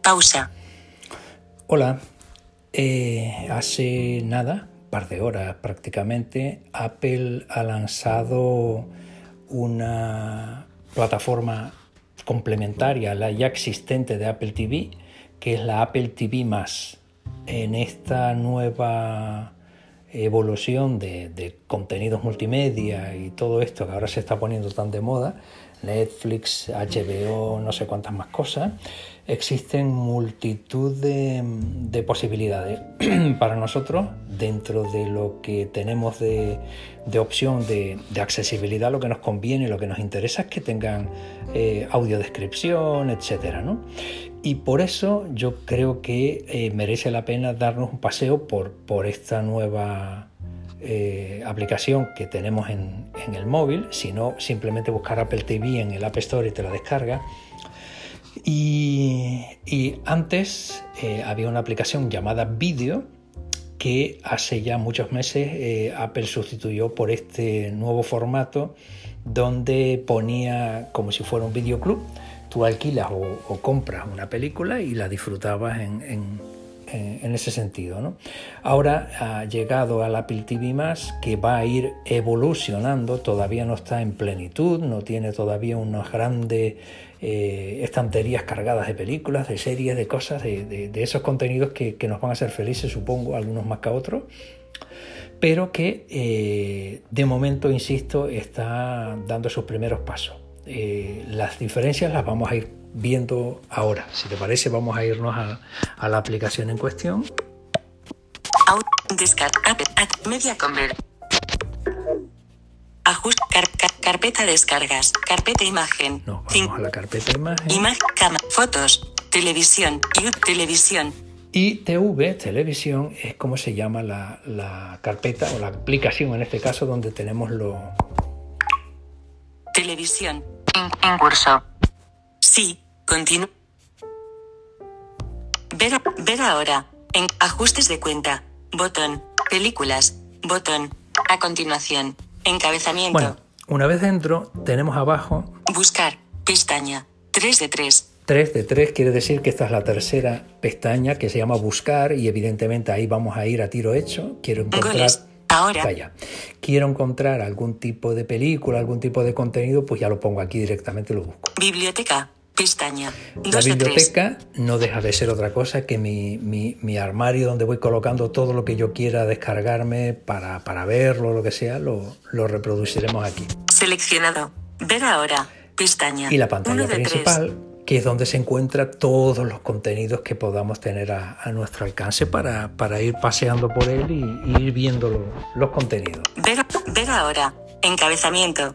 Pausa. Hola. Eh, hace nada, par de horas prácticamente, Apple ha lanzado una plataforma complementaria a la ya existente de Apple TV, que es la Apple TV En esta nueva evolución de, contenidos multimedia y todo esto que ahora se está poniendo tan de moda, Netflix, HBO, no sé cuántas más cosas, existen multitud de, posibilidades para nosotros dentro de lo que tenemos de, opción de, accesibilidad, lo que nos conviene, lo que nos interesa es que tengan eh, audiodescripción, etcétera, ¿no? Y por eso yo creo que eh, merece la pena darnos un paseo por, por esta nueva eh, aplicación que tenemos en, el móvil, sino simplemente buscar Apple TV en el App Store y te la descarga. Y, antes eh, había una aplicación llamada Video que hace ya muchos meses Apple sustituyó por este nuevo formato donde ponía como si fuera un videoclub. Tú alquilas o, compras una película y la disfrutabas en ese sentido. ¿no? Ahora ha llegado al Apple TV que va a ir evolucionando, todavía no está en plenitud, no tiene todavía unas grandes eh, estanterías cargadas de películas, de series, de cosas, de, esos contenidos que, nos van a hacer felices, supongo, algunos más que otros pero que eh, de momento, insisto, está dando sus primeros pasos. las diferencias las vamos a ir viendo ahora. Si te parece, vamos a irnos a, la aplicación en cuestión. Media conver. Ajuste, carpeta descargas, carpeta imagen. No, vamos a la carpeta imagen. Imagen, cama, fotos, televisión, YouTube, televisión. Y TV, televisión, es como se llama la, carpeta o la aplicación en este caso donde tenemos lo... Televisión. en curso. Sí, Continúa. Ver, ver ahora. En ajustes de cuenta. Botón. Películas. Botón. A continuación. Encabezamiento. Bueno, una vez dentro, tenemos abajo. Buscar. Pestaña. 3 de 3. 3 de 3 quiere decir que esta es la tercera pestaña que se llama buscar y evidentemente ahí vamos a ir a tiro hecho. Quiero encontrar... Ahora. Vaya. Quiero encontrar algún tipo de película, algún tipo de contenido, pues ya lo pongo aquí directamente y lo busco. Biblioteca. Pestaña. La biblioteca no deja de ser otra cosa que mi, armario donde voy colocando todo lo que yo quiera descargarme para, para verlo, lo que sea, lo, reproduciremos aquí. Seleccionado. Ver ahora. Pestaña. Y la pantalla principal, que es donde se encuentra todos los contenidos que podamos tener a, nuestro alcance para, para, ir paseando por él y, ir viendo los contenidos. Ver, ver ahora. Encabezamiento.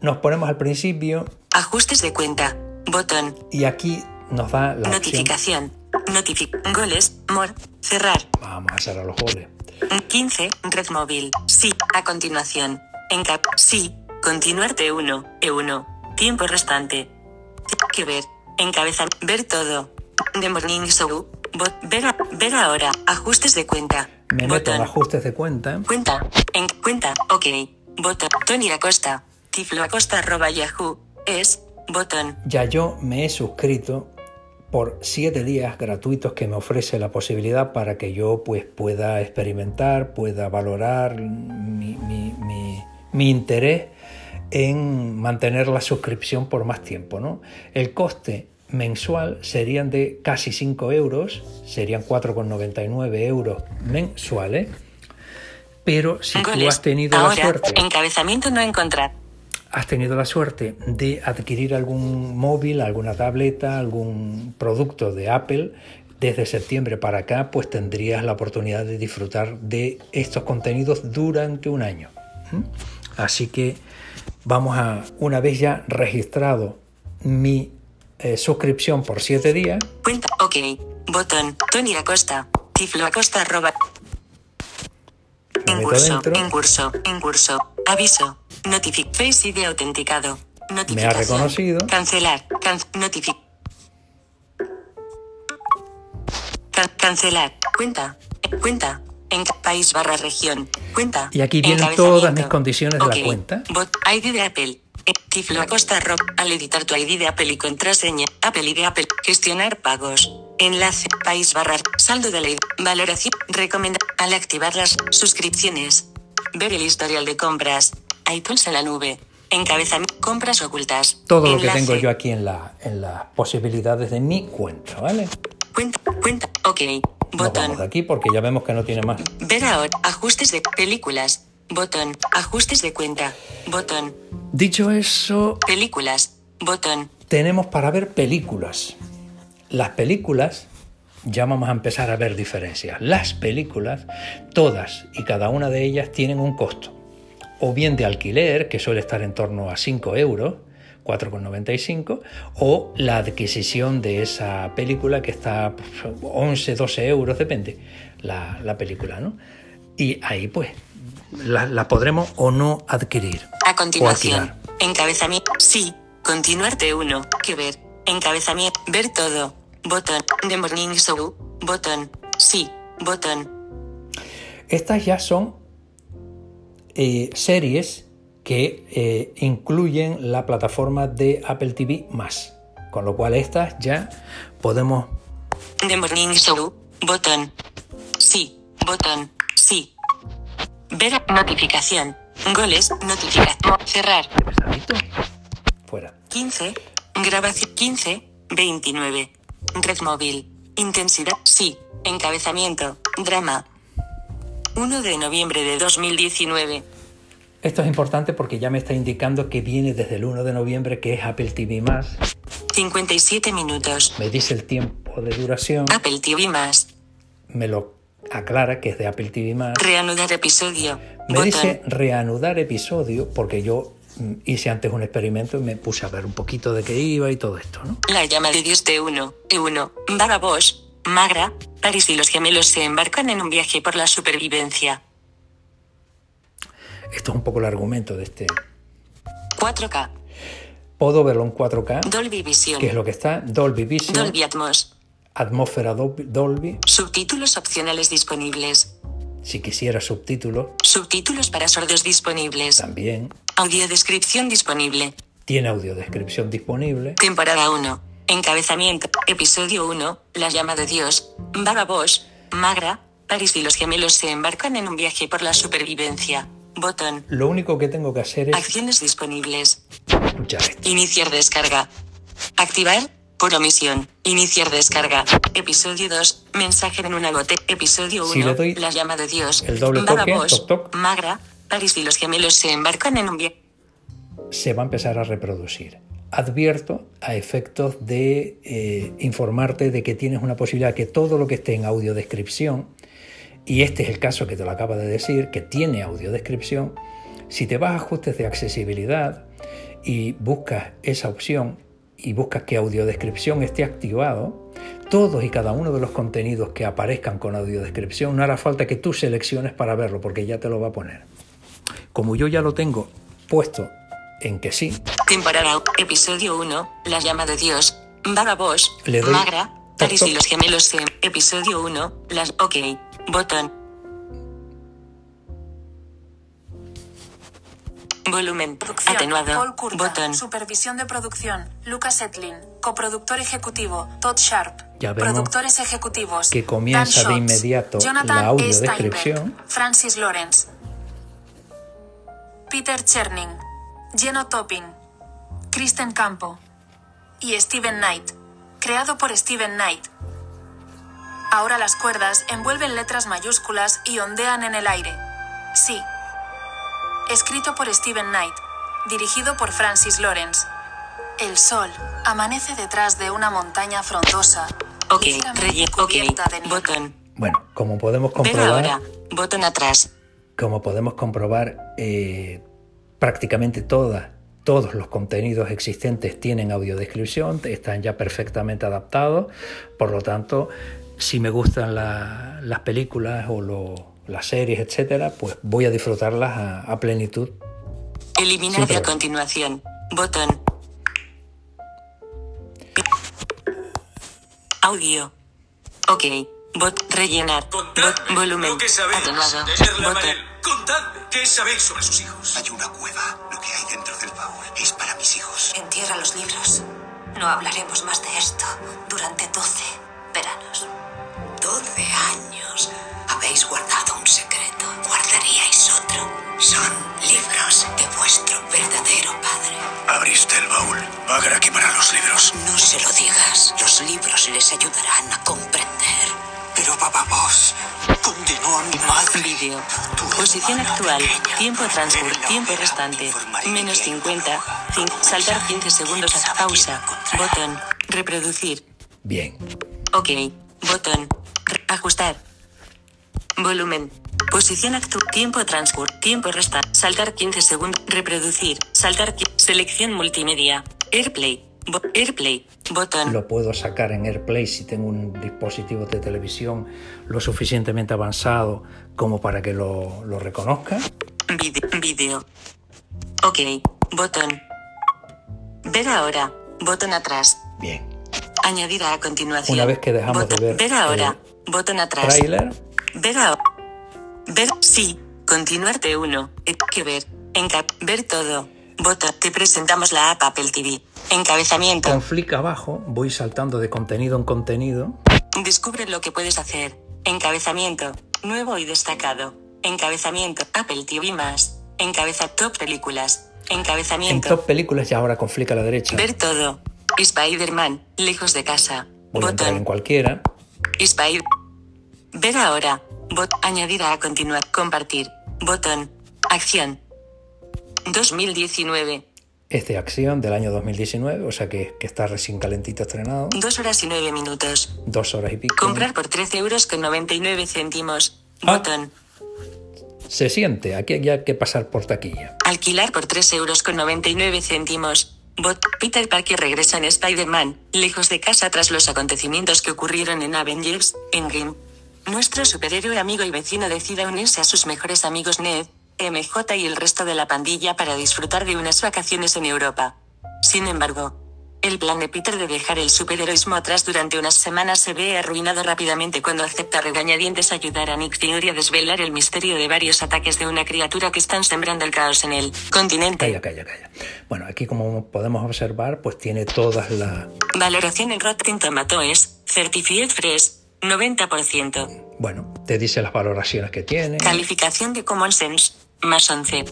Nos ponemos al principio. Ajustes de cuenta. Botón. Y aquí nos da la Notificación. Notific goles. More. Cerrar. Vamos a cerrar los goles. 15. Red móvil. Sí. A continuación. Encap. Sí. Continuar T1. E1. Tiempo restante. Que ver. Encabezar. Ver todo. The Morning Show. Ver, ver ahora. Ajustes de cuenta. Me meto en ajustes de cuenta. Cuenta. En cuenta. Ok. Botón. Tony Acosta. Tiflo Acosta arroba Yahoo. Es Botón. Ya yo me he suscrito por siete días gratuitos que me ofrece la posibilidad para que yo pues pueda experimentar, pueda valorar mi, interés en mantener la suscripción por más tiempo. ¿no? El coste mensual serían de casi 5 euros, serían 4,99 euros mensuales, pero si tú has tenido la suerte... Encabezamiento no encontrar has tenido la suerte de adquirir algún móvil, alguna tableta, algún producto de Apple, desde septiembre para acá, pues tendrías la oportunidad de disfrutar de estos contenidos durante un año. Así que vamos a, una vez ya registrado mi eh, suscripción por siete días. Cuenta, ok, botón, Tony Acosta, Tiflo Acosta, arroba. En curso, en curso, en curso, aviso, Notific Face ID autenticado. Me ha reconocido. Cancelar. Can notific. cancelar. Cuenta. Cuenta. En país barra región. Cuenta. Y aquí vienen todas mis condiciones de la cuenta. Bot ID de Apple. Eh, Tiflo Acosta Rock. Al editar tu ID de Apple y contraseña. Apple ID Apple. Gestionar pagos. Enlace. País barra. Saldo de ley. Valoración. Recomenda. Al activar las suscripciones. Ver el historial de compras. iTunes en la nube. Encabezamiento. Compras ocultas. Todo lo que tengo yo aquí en, la, en las posibilidades de mi cuenta, ¿vale? Cuenta. Cuenta. Ok. Nos Botón. vamos de aquí porque ya vemos que no tiene más. Ver ahora. Ajustes de películas. Botón. Ajustes de cuenta. Botón. Dicho eso, Películas. Botón. tenemos para ver películas. Las películas, ya vamos a empezar a ver diferencias. Las películas, todas y cada una de ellas tienen un costo. O bien de alquiler, que suele estar en torno a 5 euros, 4,95, o la adquisición de esa película que está pues, 11, 12 euros, depende la, la película, ¿no? Y ahí pues la, la podremos o no adquirir. A continuación. Encabezamiento. Sí. Continuarte uno. Que ver. Encabezamiento. Ver todo. Botón. The Morning Show. Botón. Sí. Botón. Estas ya son eh, series que eh, incluyen la plataforma de Apple TV más. Con lo cual estas ya podemos... The Morning Show. Botón. Sí. Botón. Sí. Ver notificación. Goles. Notificación. Cerrar. Fuera. 15. Grabación 15. 29. Red móvil. Intensidad. Sí. Encabezamiento. Drama. 1 de noviembre de 2019. Esto es importante porque ya me está indicando que viene desde el 1 de noviembre, que es Apple TV más. 57 minutos. Me dice el tiempo de duración, Apple TV más. me lo aclara que es de Apple TV más. Reanudar episodio. Me Botón. dice reanudar episodio porque yo mm, hice antes un experimento y me puse a ver un poquito de qué iba y todo esto, ¿no? La llama de Dios T1. E1. Baba Bosch. Magra. Paris y los gemelos se embarcan en un viaje por la supervivencia. Esto es un poco el argumento de este. 4K. Puedo verlo en 4K, Dolby Vision. que es lo que está, Dolby Vision, Dolby Atmos. atmósfera Dolby, Subtítulos opcionales disponibles. si quisiera subtítulos Subtítulos para sordos disponibles. también. Audiodescripción disponible. Tiene audiodescripción disponible. Temporada 1. Encabezamiento. Episodio 1. La llama de Dios. Baba Bosch. Magra. Paris y los gemelos se embarcan en un viaje por la supervivencia. Botón. Lo único que tengo que hacer es Acciones disponibles. escuchar esto. Iniciar descarga. Activar. Por omisión. Iniciar descarga. Episodio 2. Mensaje en una bote. Episodio 1. Si le doy la llama de Dios. el doble toque, toc, toc. Magra. Paris y los gemelos se embarcan en un viaje. Se va a empezar a reproducir. Advierto a efectos de eh, informarte de que tienes una posibilidad que todo lo que esté en audiodescripción, y este es el caso que te lo acaba de decir, que tiene audiodescripción, si te vas a ajustes de accesibilidad y buscas esa opción y buscas que audiodescripción esté activado, todos y cada uno de los contenidos que aparezcan con audiodescripción no hará falta que tú selecciones para verlo porque ya te lo va a poner. Como yo ya lo tengo puesto en que sí, Temporada Episodio 1. La llama de Dios. Baba Bosch. Le doy Magra. toc. y los gemelos. Episodio 1. Las. Ok. Botón. Volumen. Producción, Atenuado. Paul Kurta. Botón. Supervisión de producción, Lucas Etlin. Coproductor ejecutivo, Todd Sharp. Ya vemos Productores ejecutivos, que comienza Dan de Schultz, inmediato Jonathan la audiodescripción. Francis Lawrence. Peter Cherning. Geno Topping. Kristen Campo. Y Steven Knight. Creado por Steven Knight. Ahora las cuerdas envuelven letras mayúsculas y ondean en el aire. Sí. Escrito por Steven Knight. Dirigido por Francis Lawrence. El sol amanece detrás de una montaña frondosa. Ok. ligeramente Relleno. Ok. cubierta de. Botón. Bueno, como podemos comprobar, ahora. Botón atrás. como podemos comprobar, eh, prácticamente todas, todos los contenidos existentes tienen audiodescripción, están ya perfectamente adaptados, por lo tanto, si me gustan la- las películas o lo- las series, etcétera, pues voy a disfrutarlas a, a plenitud. Eliminar a continuación. Botón. Audio. Ok. Bot. Rellenar. Contadme Bot. Volumen. lo que sabéis Atenuado. Botón. Contadme qué sabéis sobre sus hijos. Hay una cueva. Lo que hay dentro del baúl es para los libros. No hablaremos más de esto durante 12 veranos. 12 años. Habéis guardado un secreto. Guardaríais otro. Son libros de vuestro verdadero padre. Abriste el baúl. Agra que para los libros. No se lo digas. Los libros les ayudarán a comprender. Pero papá vos condenó mi madre. Vídeo. Posición actual. Tiempo transcurso. Tiempo restante. Menos 50. saltar 15 segundos a pausa. Botón. Reproducir. Bien. Ok. Botón. Ajustar. Volumen. Posición actual. Tiempo transcurso. Tiempo restante. Saltar 15 segundos. Reproducir. Saltar. Selección multimedia. Airplay. Airplay, botón. Lo puedo sacar en Airplay si tengo un dispositivo de televisión lo suficientemente avanzado como para que lo, lo reconozca. Vídeo. Ok, botón. Ver ahora, botón atrás. Bien. Añadir a continuación. Una vez que dejamos de ver. Ver ahora, botón atrás. Trailer. Ver ahora. Ver, sí. Continuarte uno. Que ver. Encap. Ver todo. Botón. Te presentamos la app Apple TV. Encabezamiento. Con flick abajo voy saltando de contenido en contenido. Descubre lo que puedes hacer. Encabezamiento. Nuevo y destacado. Encabezamiento. Apple TV más. Encabeza top películas. Encabezamiento. En top películas ya ahora con flick a la derecha. Ver todo. Spider-Man. Lejos de casa. Voy a entrar en cualquiera. Spider. Ver ahora. Bot. Añadir a continuar. Compartir. Botón. Acción. 2019 es de acción del año 2019, o sea que, que, está recién calentito estrenado. Dos horas y nueve minutos. Dos horas y pico. Comprar por 13 euros con 99 céntimos. Ah. Botón. Se siente, aquí hay que pasar por taquilla. Alquilar por 3 euros con 99 céntimos. Bot Peter Parker regresa en Spider-Man, lejos de casa tras los acontecimientos que ocurrieron en Avengers, Endgame. Nuestro superhéroe amigo y vecino decide unirse a sus mejores amigos Ned, MJ y el resto de la pandilla para disfrutar de unas vacaciones en Europa. Sin embargo, el plan de Peter de dejar el superheroísmo atrás durante unas semanas se ve arruinado rápidamente cuando acepta regañadientes ayudar a Nick Fury a desvelar el misterio de varios ataques de una criatura que están sembrando el caos en el continente. Calla, calla, calla. Bueno, aquí como podemos observar, pues tiene todas las... Valoración en Rotten Tomatoes, Certified Fresh, 90%. Bueno, te dice las valoraciones que tiene. Calificación de Common Sense, más 11.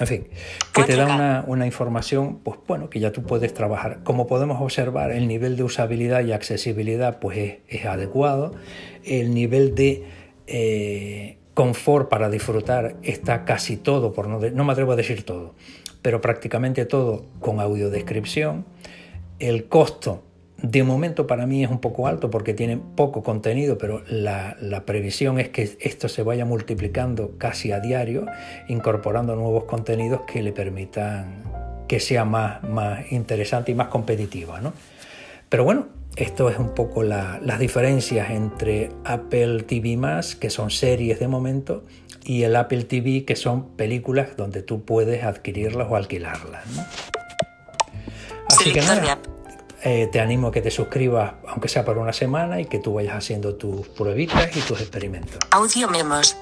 En fin, que te da una, una, información, pues bueno, que ya tú puedes trabajar. Como podemos observar, el nivel de usabilidad y accesibilidad pues es, es adecuado. El nivel de eh, confort para disfrutar está casi todo, por no, no me atrevo a decir todo, pero prácticamente todo con audiodescripción. El costo de momento para mí es un poco alto porque tiene poco contenido, pero la, previsión es que esto se vaya multiplicando casi a diario, incorporando nuevos contenidos que le permitan que sea más, más interesante y más competitiva. ¿no? Pero bueno, esto es un poco las diferencias entre Apple TV que son series de momento, y el Apple TV, que son películas donde tú puedes adquirirlas o alquilarlas. Así que nada. Eh, te animo a que te suscribas, aunque sea por una semana, y que tú vayas haciendo tus pruebitas y tus experimentos. Memos.